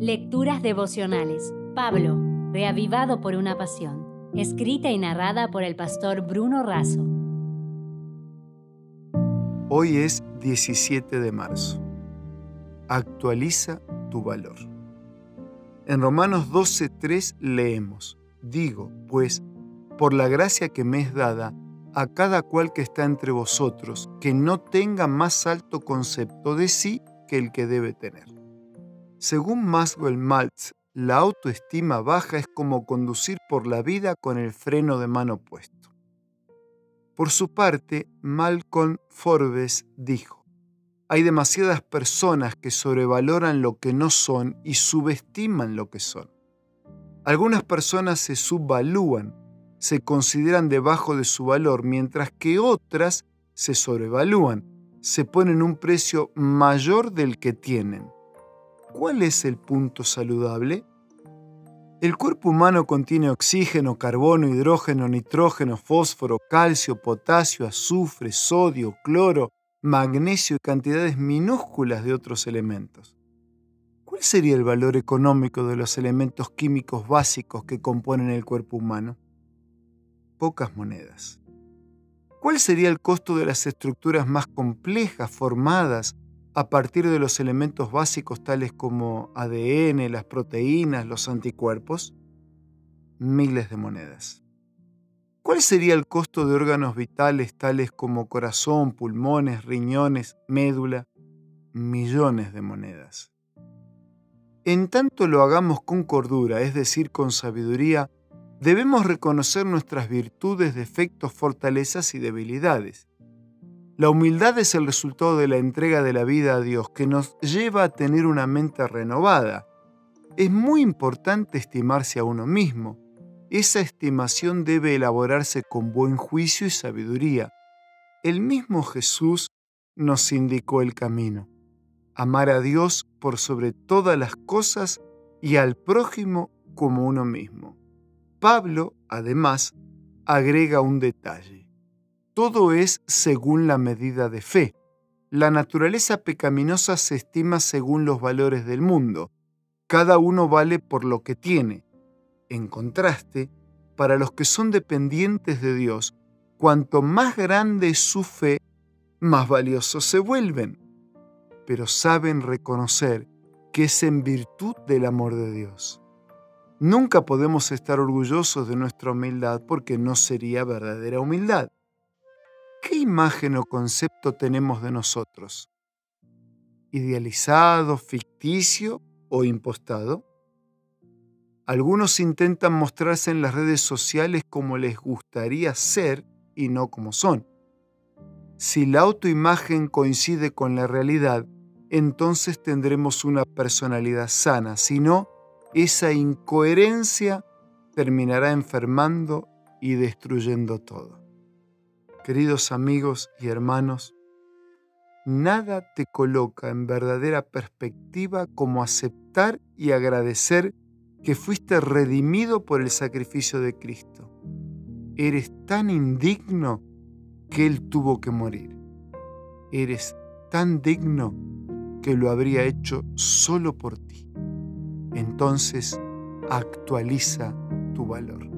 Lecturas devocionales. Pablo, reavivado por una pasión. Escrita y narrada por el pastor Bruno Razo. Hoy es 17 de marzo. Actualiza tu valor. En Romanos 12:3 leemos, digo, pues, por la gracia que me es dada, a cada cual que está entre vosotros, que no tenga más alto concepto de sí que el que debe tener. Según Maxwell Maltz, la autoestima baja es como conducir por la vida con el freno de mano puesto. Por su parte, Malcolm Forbes dijo, hay demasiadas personas que sobrevaloran lo que no son y subestiman lo que son. Algunas personas se subvalúan se consideran debajo de su valor, mientras que otras se sobrevalúan, se ponen un precio mayor del que tienen. ¿Cuál es el punto saludable? El cuerpo humano contiene oxígeno, carbono, hidrógeno, nitrógeno, fósforo, calcio, potasio, azufre, sodio, cloro, magnesio y cantidades minúsculas de otros elementos. ¿Cuál sería el valor económico de los elementos químicos básicos que componen el cuerpo humano? pocas monedas. ¿Cuál sería el costo de las estructuras más complejas formadas a partir de los elementos básicos tales como ADN, las proteínas, los anticuerpos? Miles de monedas. ¿Cuál sería el costo de órganos vitales tales como corazón, pulmones, riñones, médula? Millones de monedas. En tanto lo hagamos con cordura, es decir, con sabiduría, debemos reconocer nuestras virtudes, defectos, fortalezas y debilidades. La humildad es el resultado de la entrega de la vida a Dios que nos lleva a tener una mente renovada. Es muy importante estimarse a uno mismo. Esa estimación debe elaborarse con buen juicio y sabiduría. El mismo Jesús nos indicó el camino. Amar a Dios por sobre todas las cosas y al prójimo como uno mismo. Pablo, además, agrega un detalle. Todo es según la medida de fe. La naturaleza pecaminosa se estima según los valores del mundo. Cada uno vale por lo que tiene. En contraste, para los que son dependientes de Dios, cuanto más grande es su fe, más valiosos se vuelven. Pero saben reconocer que es en virtud del amor de Dios. Nunca podemos estar orgullosos de nuestra humildad porque no sería verdadera humildad. ¿Qué imagen o concepto tenemos de nosotros? ¿Idealizado, ficticio o impostado? Algunos intentan mostrarse en las redes sociales como les gustaría ser y no como son. Si la autoimagen coincide con la realidad, entonces tendremos una personalidad sana, si no, esa incoherencia terminará enfermando y destruyendo todo. Queridos amigos y hermanos, nada te coloca en verdadera perspectiva como aceptar y agradecer que fuiste redimido por el sacrificio de Cristo. Eres tan indigno que Él tuvo que morir. Eres tan digno que lo habría hecho solo por ti entonces actualiza tu valor.